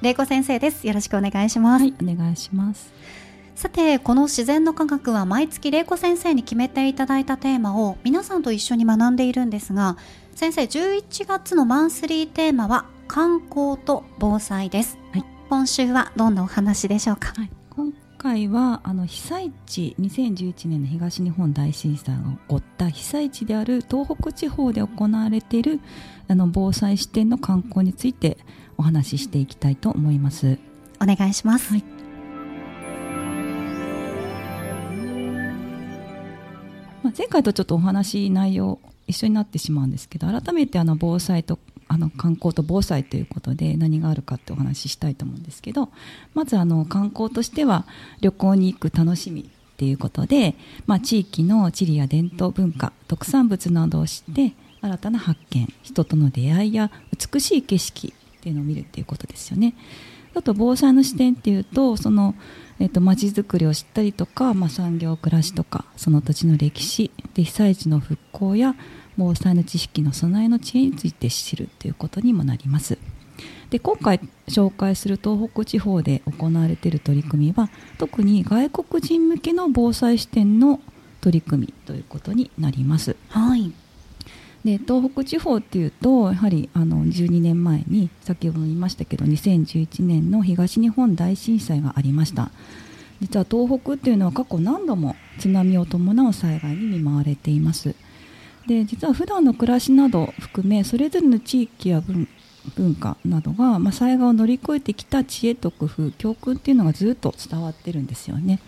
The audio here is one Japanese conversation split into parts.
玲子先生です。よろしくお願いします、はい、お願いします。さてこの自然の科学は毎月玲子先生に決めていただいたテーマを皆さんと一緒に学んでいるんですが先生11月のマンスリーテーマは観光と防災です、はい、今週はどんなお話でしょうか、はい、今回はあの被災地2011年の東日本大震災が起こった被災地である東北地方で行われているあの防災視点の観光についてお話ししていきたいと思います。お願いします、はい。まあ、前回とちょっとお話内容一緒になってしまうんですけど改めてあの防災とあの観光と防災ということで何があるかってお話ししたいと思うんですけどまずあの観光としては旅行に行く楽しみっていうことで、まあ、地域の地理や伝統文化特産物などを知って新たな発見人との出会いや美しい景色っていうのを見るっていうことですよね。あと防災の視点っていうとその、えーと、町づくりを知ったりとか、まあ、産業暮らしとかその土地の歴史で被災地の復興や防災の知識の備えの知恵について知るということにもなります。で今回紹介する東北地方で行われている取り組みは特に外国人向けの防災視点の取り組みということになります。はいで東北地方っていうとやはりあの12年前に先ほど言いましたけど2011年の東日本大震災がありました。実は東北っていうのは過去何度も津波を伴う災害に見舞われています。で実は普段の暮らしなど含めそれぞれの地域や文文化などが、まあ、災害を乗り越えてきた知恵と工夫教訓っていうのがずっと伝わってるんですよね。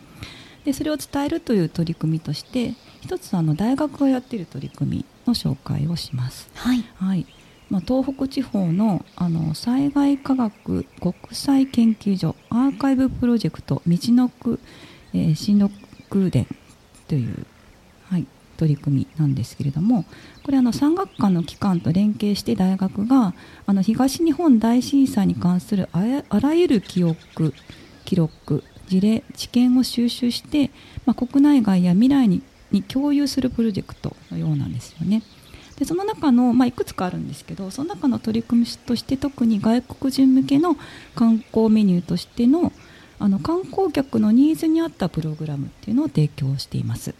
でそれを伝えるという取り組みとして一つあの大学がやっている取り組みの紹介をします。はい、はいまあ、東北地方のあの災害科学国際研究所アーカイブプロジェクト道のく、えー、新の宮殿という、はい、取り組みなんですけれどもこれあの産学官の機関と連携して大学があの東日本大震災に関するあらゆる記憶記録事例知見を収集して、まあ、国内外や未来にに共有するプロジェクトのようなんですよね。でその中の、まあ、いくつかあるんですけどその中の取り組みとして特に外国人向けの観光メニューとしてのあの観光客のニーズに合ったプログラムっていうのを提供しています。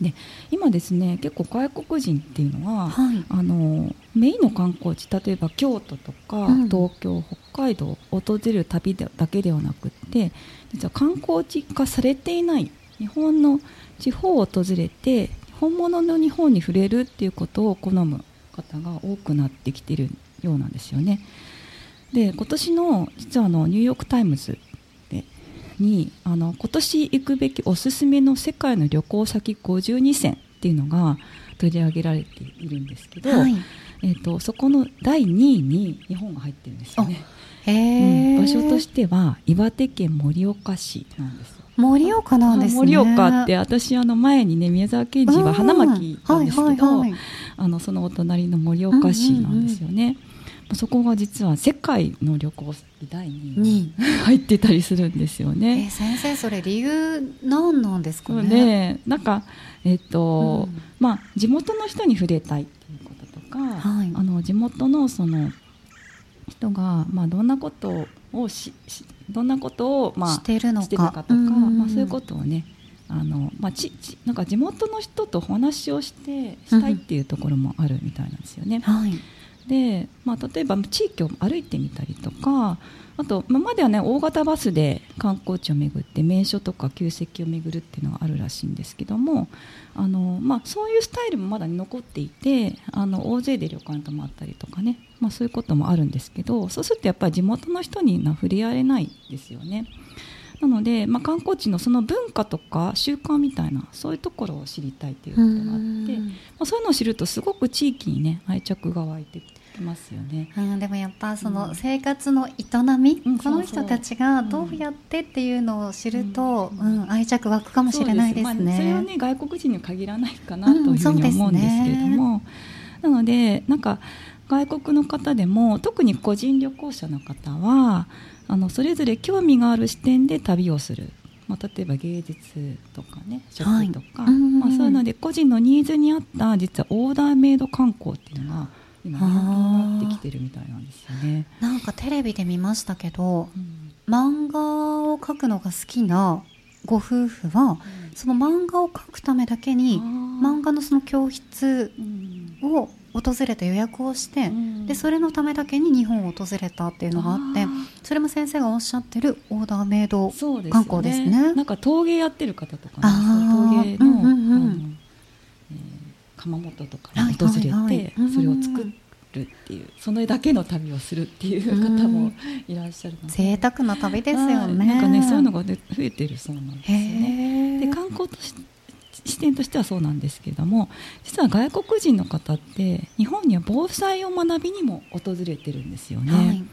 で今ですね結構外国人っていうのは、はい、あのメインの観光地例えば京都とか、うん、東京北海道を訪れる旅だけではなくって実は観光地化されていない日本の地方を訪れて本物の日本に触れるっていうことを好む方が多くなってきているようなんですよね。で今年の実はあのニューヨーク・タイムズでにあの今年行くべきおすすめの世界の旅行先52選っていうのが取り上げられているんですけど、はい、えーと、そこの第2位に日本が入ってるんですよね。うん、場所としては岩手県盛岡市なんです盛岡なんですね。盛岡って私あの前にね宮沢賢治は花巻なんですけど、あのそのお隣の盛岡市なんですよね、そこが実は世界の旅行先第2位に入ってたりするんですよえね。先生それ理由何なんですかね？でなんか、えっとうん。まあ、地元の人に触れたいっていうこととか、はい。あの地元のその人が、まあ、どんなことをししどんなことを、まあ、してるのかとか、うんまあ、そういうことをねあの、まあ、ちちなんか地元の人とお話をしてしたいっていうところもあるみたいなんですよね。はい。で、まあ、例えば地域を歩いてみたりとかあと今まではね大型バスで観光地を巡って名所とか旧跡を巡るっていうのがあるらしいんですけどもあの、まあ、そういうスタイルもまだ残っていてあの大勢で旅館泊まったりとかね、まあ、そういうこともあるんですけどそうするとやっぱり地元の人にな触れ合えないですよね。なので、まあ、観光地のその文化とか習慣みたいなそういうところを知りたいということがあって、まあ、そういうのを知るとすごく地域にね愛着が湧いてきますよね。うん、でもやっぱそうのん。生活の営み、うんこの人たちがどうやってっていうのを知ると、ううんん愛着湧くかもしれないですそうまあ、それはね。ね外国人には限らないかなというふうにうん思うんですけれども、なのでなんか外国の方でも特に個人旅行者の方はあのそれぞれ興味がある視点で旅をする、まあ、例えば芸術とかね食はい。とか、うんうんうん。まあ、そういうので個人のニーズに合った実はオーダーメイド観光っていうのが今人気になってきてるみたいなんですよね。なんかテレビで見ましたけどうん。漫画を描くのが好きなご夫婦はその漫画を描くためだけに漫画のその教室うん。を訪れて予約をして、うん。でそれのためだけに日本を訪れたっていうのがあってそれも先生がおっしゃってるオーダーメイドそうです観光ですね。なんか陶芸やってる方とかね陶芸の,、うんうんうんー窯元とかに訪れて、はいはい。はいそれを作るっていうそれだけの旅をするっていう方もいらっしゃるので。贅沢な旅ですよはい。ねなんかねそういうのが、ね、増えてるそうなんですよね。で観光とし視点としてはそうなんですけれども実は外国人の方って日本には防災を学びにも訪れてるんですよね。はい。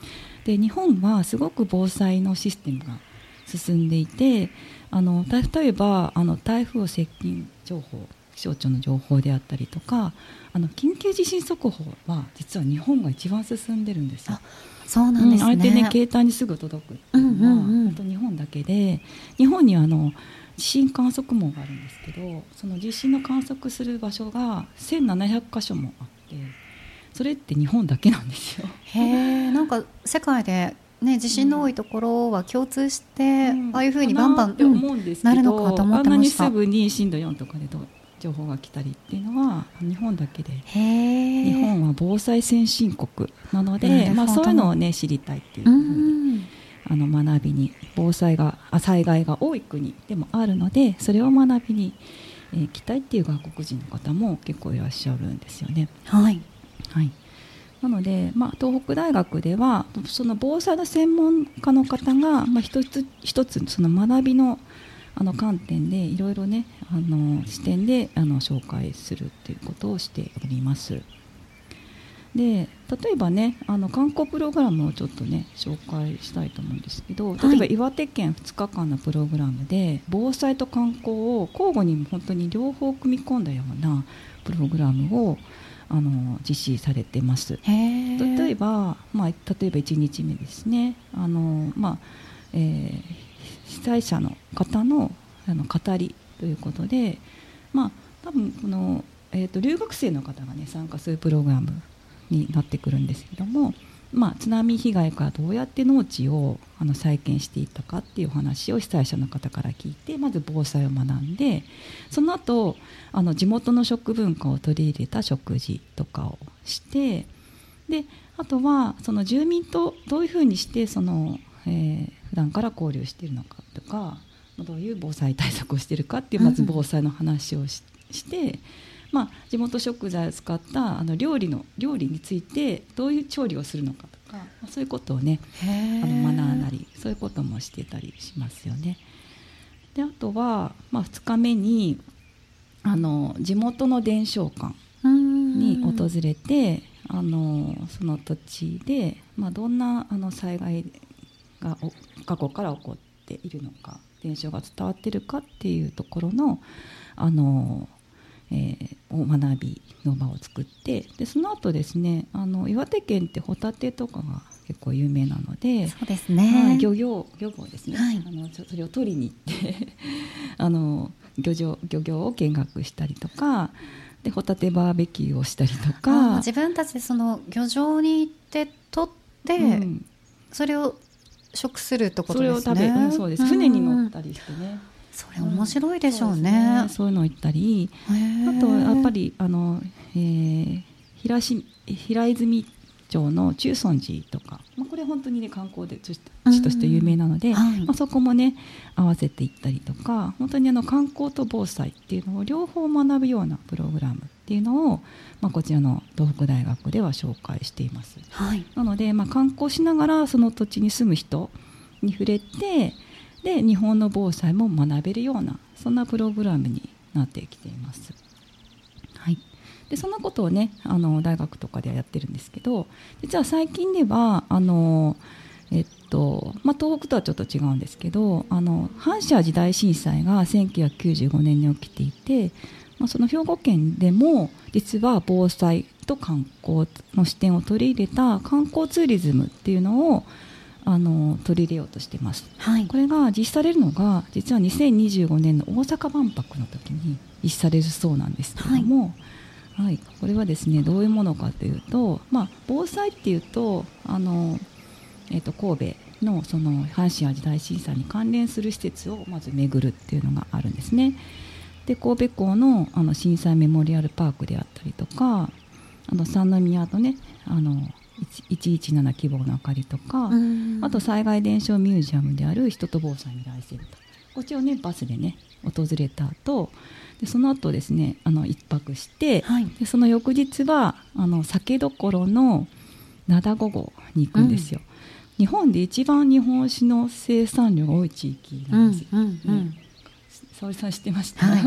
で日本はすごく防災のシステムが進んでいてあのた例えばあの台風接近情報気象庁の情報であったりとかあの緊急地震速報は実は日本が一番進んでるんですよあ。そうなんですね,、うん、相手ね携帯にすぐ届くっていうのは、うんうんうん日本だけで日本にはあの地震観測網があるんですけどその地震の観測する場所が1700箇所もあってそれって日本だけなんですよ。へえなんか世界でね地震の多いところは共通して、ああいうふうにバンバン、んなるのかと思ってましたあんなにすぐに震度4とかでどう情報が来たりっていうのは日本だけで。日本は防災先進国なので、まあ、そういうのをね知りたいっていううふうにん。あの学びに防災があ災害が多い国でもあるのでそれを学びに、えー行きたいっていう外国人の方も結構いらっしゃるんですよね。はい。はい、なので、まあ、東北大学ではその防災の専門家の方が、まあ、一つ一つその学びのあの観点でいろいろねあの視点であの紹介するっていうことをしております。で例えばねあの観光プログラムをちょっとね紹介したいと思うんですけど例えば岩手県2日間のプログラムで防災と観光を交互に本当に両方組み込んだようなプログラムをあの実施されてます。例えば、まあ、例えば1日目ですねあの、まあえー被災者の方のあの語りということで、まあ、多分この、えー、と留学生の方が、ね、参加するプログラムになってくるんですけども、まあ、津波被害からどうやって農地をあの再建していったかっていうお話を被災者の方から聞いてまず防災を学んでその後あの地元の食文化を取り入れた食事とかをしてであとはその住民とどういうふうにしてその、えー普段から交流しているのかとかどういう防災対策をしているかっていうまず防災の話をしして、まあ、地元食材を使ったあの料理の料理についてどういう調理をするのかとか、まあそういうことをねへあの学んだりりそういうこともしてたりしますよね。であとは、まあ、2日目にあの地元の伝承館に訪れて、あのその土地で、まあ、どんなあの災害がお過去から起こっているのか伝承が伝わっているかっていうところのあのえー、を学びの場を作ってでその後ですねあの岩手県ってホタテとかが結構有名なのでそうですね、はい、漁業漁業ですね、はい、あのそれを取りに行って あの漁場漁業を見学したりとかでホタテバーベキューをしたりとか。自分たちでその漁場に行って取って、うん、それを食するってことですね。それを食べ、うん、そうです。船に乗ったりしてね、それ面白いでしょうねうん、そう、ね,、いうの行ったり。あとやっぱりあの、えー、平し平泉町の中尊寺とか、まあ、これ本当にね観光で地として有名なので、はい、まあ、そこもね合わせていったりとか本当にあの観光と防災っていうのを両方学ぶようなプログラムっていうのを、まあ、こちらの東北大学では紹介しています。はい、なので、まあ、観光しながらその土地に住む人に触れてで日本の防災も学べるようなそんなプログラムになってきています。はい、でそんなことをねあの大学とかではやってるんですけど実は最近ではあの、えっとまあ、東北とはちょっと違うんですけどあの阪神・淡路大震災が1995年に起きていて、まあ、その兵庫県でも実は防災と観光の視点を取り入れた観光ツーリズムっていうのをあの取り入れようとしています、はい、これが実施されるのが実は2025年の大阪万博の時に実施されるそうなんですけれども、はい、はい、これはですねどういうものかというと、まあ、防災っていうとあの、えー、と神戸のその阪神・淡路大震災に関連する施設をまず巡るっていうのがあるんですね。で神戸港のあの震災メモリアルパークであったりとかあの三宮とねあの117希望の明かりとか、あと災害伝承ミュージアムである人と防災未来センターこっちをねバスでね訪れた後でその後ですねあの1泊して、はい、でその翌日はあの酒どころの灘五号に行くんですよ、うん、日本で一番日本酒の生産量が多い地域なんですよ、うんうんうん沙織さん知ってました、は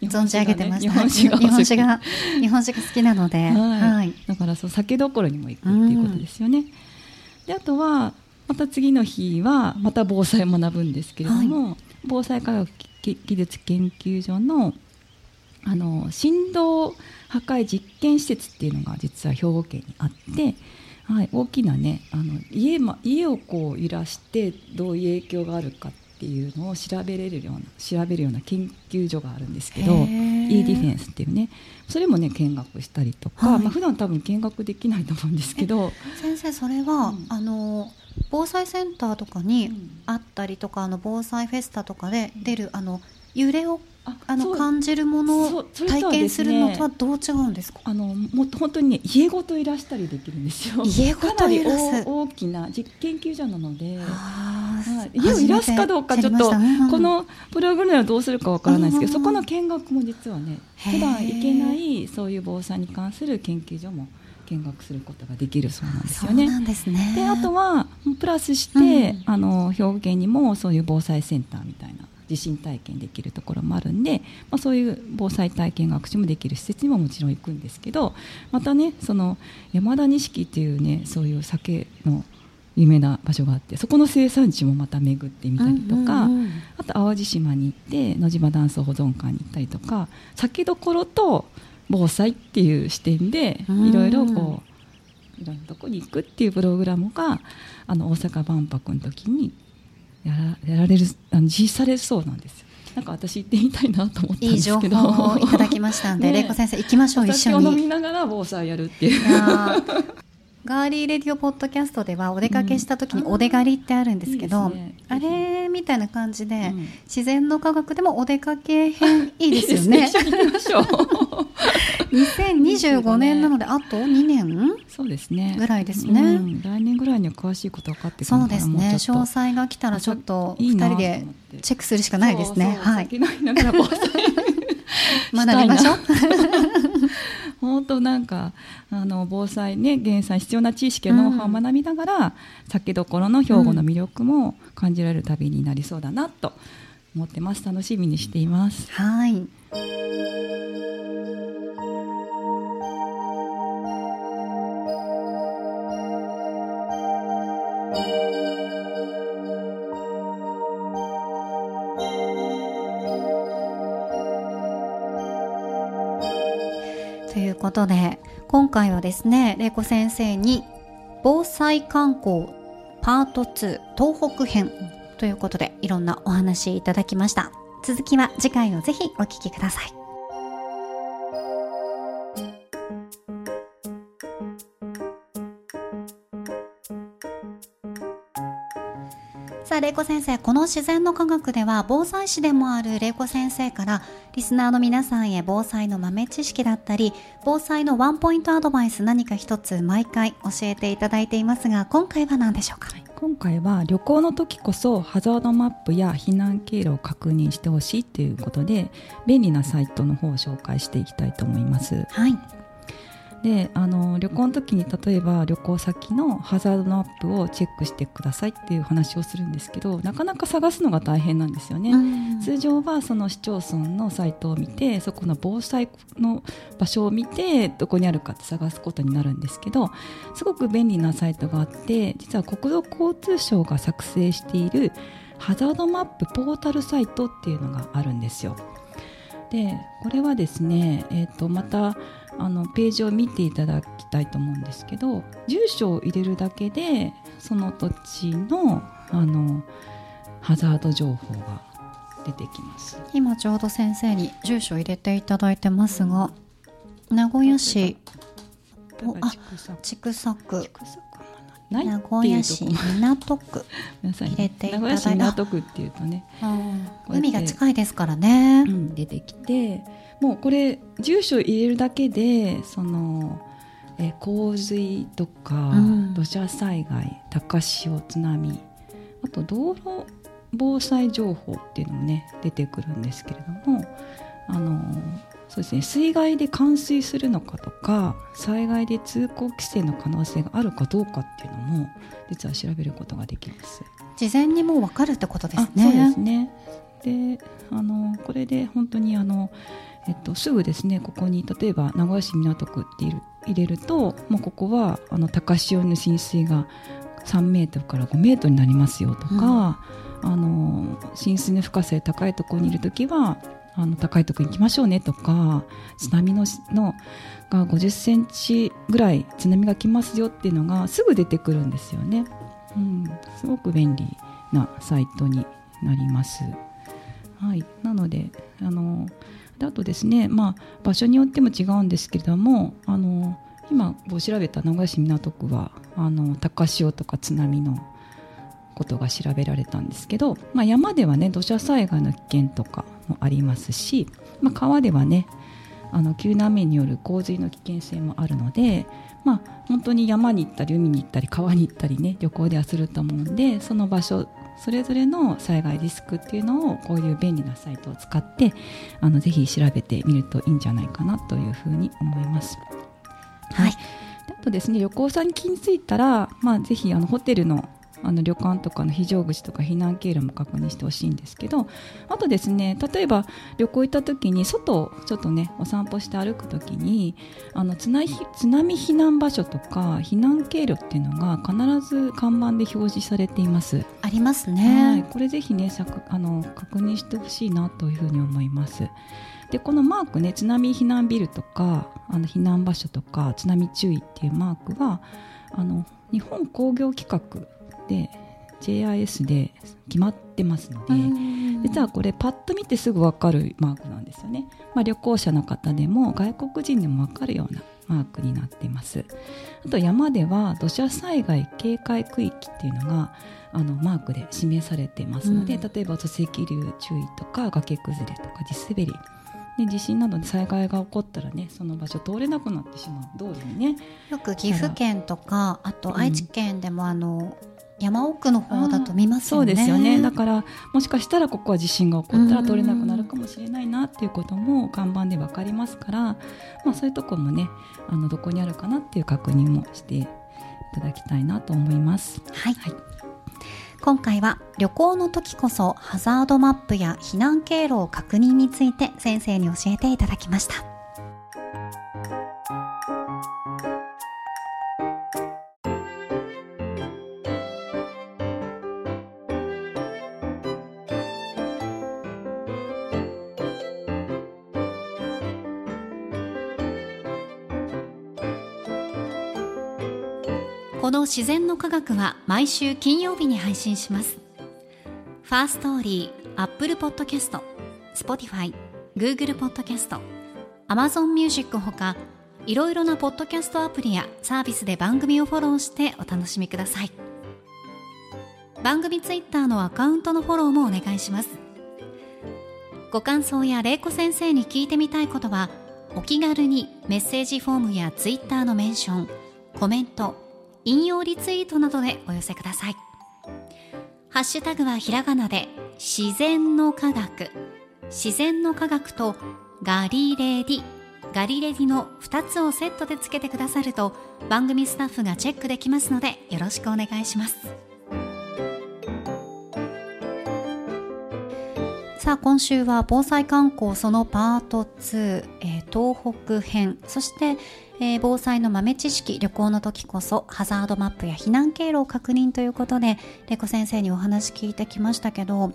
い、存じ上げてました。日本酒が日本酒が日本酒が好きなので、はい、はい、だからそう酒どころにも行くっていうことですよね。であとはまた次の日はまた防災を学ぶんですけれども、はい、防災科学技術研究所のあの振動破壊実験施設っていうのが実は兵庫県にあって。はい、大きなねあの家,、ま、家をこう揺らしてどういう影響があるかっっていうのを調べれるような調べるような研究所があるんですけど e ディフェンスっていうねそれもね見学したりとか、はい。まあ普段多分見学できないと思うんですけど先生それは、うん、あの防災センターとかにあったりとか、あの防災フェスタとかで出るあの揺れをあの感じるものを体験するのとはどう違うんですか、あのもっと本当にね家ごといらしたりできるんですよ。家ごといらす。大きな実研究所なので、はい、家をいらすかどうかちょっと、このプログラムはどうするかわからないですけど、そこの見学も実はね普段行けないそういう防災に関する研究所も見学することができるそうなんですよね。で、ね、あとはプラスして、うん、あの兵庫県にもそういう防災センターみたいな地震体験できるところもあるんで、まあ、そういう防災体験学習もできる施設にももちろん行くんですけどまたねその山田錦っていうねそういう酒の有名な場所があってそこの生産地もまた巡ってみたりとか、うんうんうん、あと淡路島に行って野島断層保存館に行ったりとか酒どころと防災っていう視点でいろいろこういろんなとこに行くっていうプログラムがあの大阪万博の時にやらやられるあの実施されそうなんですよ。なんか私行ってみたいなと思ったんですけど。いい情報をいただきましたんで、ね、玲子先生行きましょう一緒に。飲みながら防災やるっていうガーリーレディオポッドキャストではお出かけした時にお出がりってあるんですけど、うんね、あれみたいな感じで、うん、自然の科学でもお出かけ編いいですよね。2025 年なのであと2年？そうですね。ぐらいですね、うん、来年ぐらいには詳しいこと分かってそうですね。詳細が来たらちょっと2人でチェックするしかないですね。はい。学び ましょう本当なんかあの防災ね減災必要な知識やノウハウを学びながら、うん、酒どころの兵庫の魅力も感じられる旅になりそうだなと思ってます楽しみにしています。はい。ということで今回はですね玲子先生に防災観光パート2東北編ということでいろんなお話いただきました。続きは次回をぜひお聴きください。玲子先生、この自然の科学では、防災士でもある玲子先生から、リスナーの皆さんへ防災の豆知識だったり、防災のワンポイントアドバイス何か一つ毎回教えていただいていますが、今回は何でしょうか、今回は旅行の時こそハザードマップや避難経路を確認してほしいということで便利なサイトの方を紹介していきたいと思います。はいであの旅行の時に例えば旅行先のハザードマップをチェックしてくださいっていう話をするんですけどなかなか探すのが大変なんですよね、通常はその市町村のサイトを見てそこの防災の場所を見てどこにあるかって探すことになるんですけどすごく便利なサイトがあって実は国土交通省が作成しているハザードマップポータルサイトっていうのがあるんですよ。でこれはですね、えー、とまたあのページを見ていただきたいと思うんですけど住所を入れるだけでその土地のあのハザード情報が出てきます。今ちょうど先生に住所を入れていただいてますが名古屋市あ千種区名古屋市港区。入れていただいて港区っていうとね。海が近いですからね、うん、出てきてもうこれ住所入れるだけでそのえ洪水とか、うん、土砂災害高潮津波あと道路防災情報っていうのもね出てくるんですけれどもあのそうですね。水害で冠水するのかとか災害で通行規制の可能性があるかどうかっていうのも実は調べることができます。事前にもう分かるってことですね。そうですね。であのこれで本当にあのえっと、すぐですねここに例えば名古屋市港区って入れるともうここはあの高潮の浸水が3メートルから5メートルになりますよとか、うん、あの浸水の深さで高いところにいる時はあの高いとこ行きましょうねとか津波ののが50センチぐらい津波が来ますよっていうのがすぐ出てくるんですよね。うん、すごく便利なサイトになります。はい、なのであのであとですね、まあ、場所によっても違うんですけれどもあの今調べた名古屋市港区はあの高潮とか津波のことが調べられたんですけど、まあ、山ではね土砂災害の危険とかもありますし、まあ、川ではねあの急な雨による洪水の危険性もあるので、まあ、本当に山に行ったり海に行ったり川に行ったりね旅行ではすると思うんでその場所それぞれの災害リスクっていうのをこういう便利なサイトを使ってあのぜひ調べてみるといいんじゃないかなというふうに思います。はい、あとですね旅行先に着いたら、まあ、ぜひあのホテルのあの旅館とかの非常口とか避難経路も確認してほしいんですけどあとですね例えば旅行行った時に外をちょっとねお散歩して歩く時にあの津波津波避難場所とか避難経路っていうのが必ず看板で表示されています。ありますね、はい、これぜひねあの確認してほしいなというふうに思います。でこのマークね津波避難ビルとかあの避難場所とか津波注意っていうマークはあの日本工業規格で JIS で決まってますので実はこれパッと見てすぐ分かるマークなんですよね、まあ、旅行者の方でも外国人でも分かるようなマークになってます。あと山では土砂災害警戒区域っていうのがあのマークで示されてますので、うん、例えば土石流注意とか崖崩れとか地滑り。で地震などで災害が起こったらねその場所通れなくなってしまう。道路にね。よく岐阜県とかあと愛知県でもあの、うん山奥の方だと見ますよね。そうですよね。だからもしかしたらここは地震が起こったら通れなくなるかもしれないなっていうことも看板でわかりますから、まあそういうところもね、あのどこにあるかなっていう確認もしていただきたいなと思います。はい。はい、今回は旅行の時こそハザードマップや避難経路を確認について先生に教えていただきました。この自然の科学は毎週金曜日に配信します。ファーストーリー、アップルポッドキャスト、スポティファイ、グーグルポッドキャスト、アマゾンミュージックほかいろいろなポッドキャストアプリやサービスで番組をフォローしてお楽しみください。番組ツイッターのアカウントのフォローもお願いします。ご感想や玲子先生に聞いてみたいことはお気軽にメッセージフォームやツイッターのメンションコメント引用リツイートなどでお寄せください。ハッシュタグはひらがなで自然の科学。自然の科学とガリレディ。ガリレディの2つをセットでつけてくださると番組スタッフがチェックできますのでよろしくお願いします。さあ今週は防災観光そのパート2、えー、東北編。そして、えー、防災の豆知識旅行の時こそハザードマップや避難経路を確認ということでレコ先生にお話聞いてきましたけど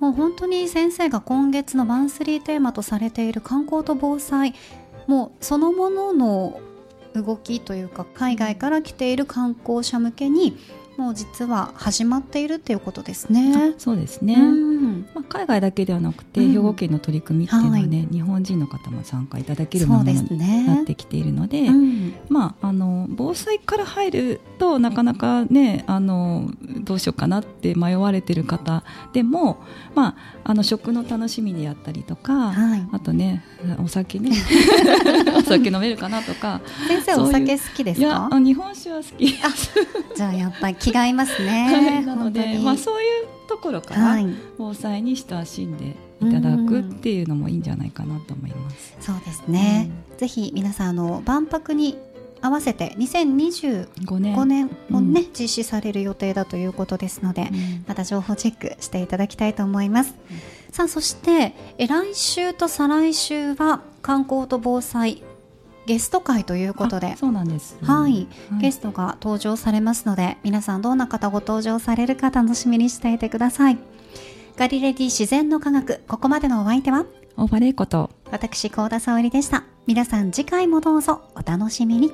もう本当に先生が今月のマンスリーテーマとされている観光と防災もうそのものの動きというか海外から来ている観光者向けにもう実は始まっているっていうことですね。そうですね。まあ海外だけではなくて、兵庫県の取り組みっていうのはね、はい、日本人の方も参加いただけるものになってきているので、でねうん、まああの防災から入るとなかなかねあのどうしようかなって迷われてる方でも、まああの食の楽しみであったりとか、はい、あとねお酒ね お酒飲めるかなとか。先生お酒好きですか？日本酒は好き。じゃあやっぱり違いますね。はい、なので、まあそういうところから、防災に親しんでいただくっていうのもいいんじゃないかなと思います。そうですね。うん、ぜひ皆さんあの万博に合わせて2025年もね、うん、実施される予定だということですので、うん、また情報チェックしていただきたいと思います。うん、さあそしてえ来週と再来週は観光と防災ゲスト会ということで。そうなんです、はい、はい、ゲストが登場されますので皆さんどんな方ご登場されるか楽しみにしていてください。ガリレディ自然の科学ここまでのお相手は？オーバレイこと。私高田沙織でした。皆さん次回もどうぞお楽しみに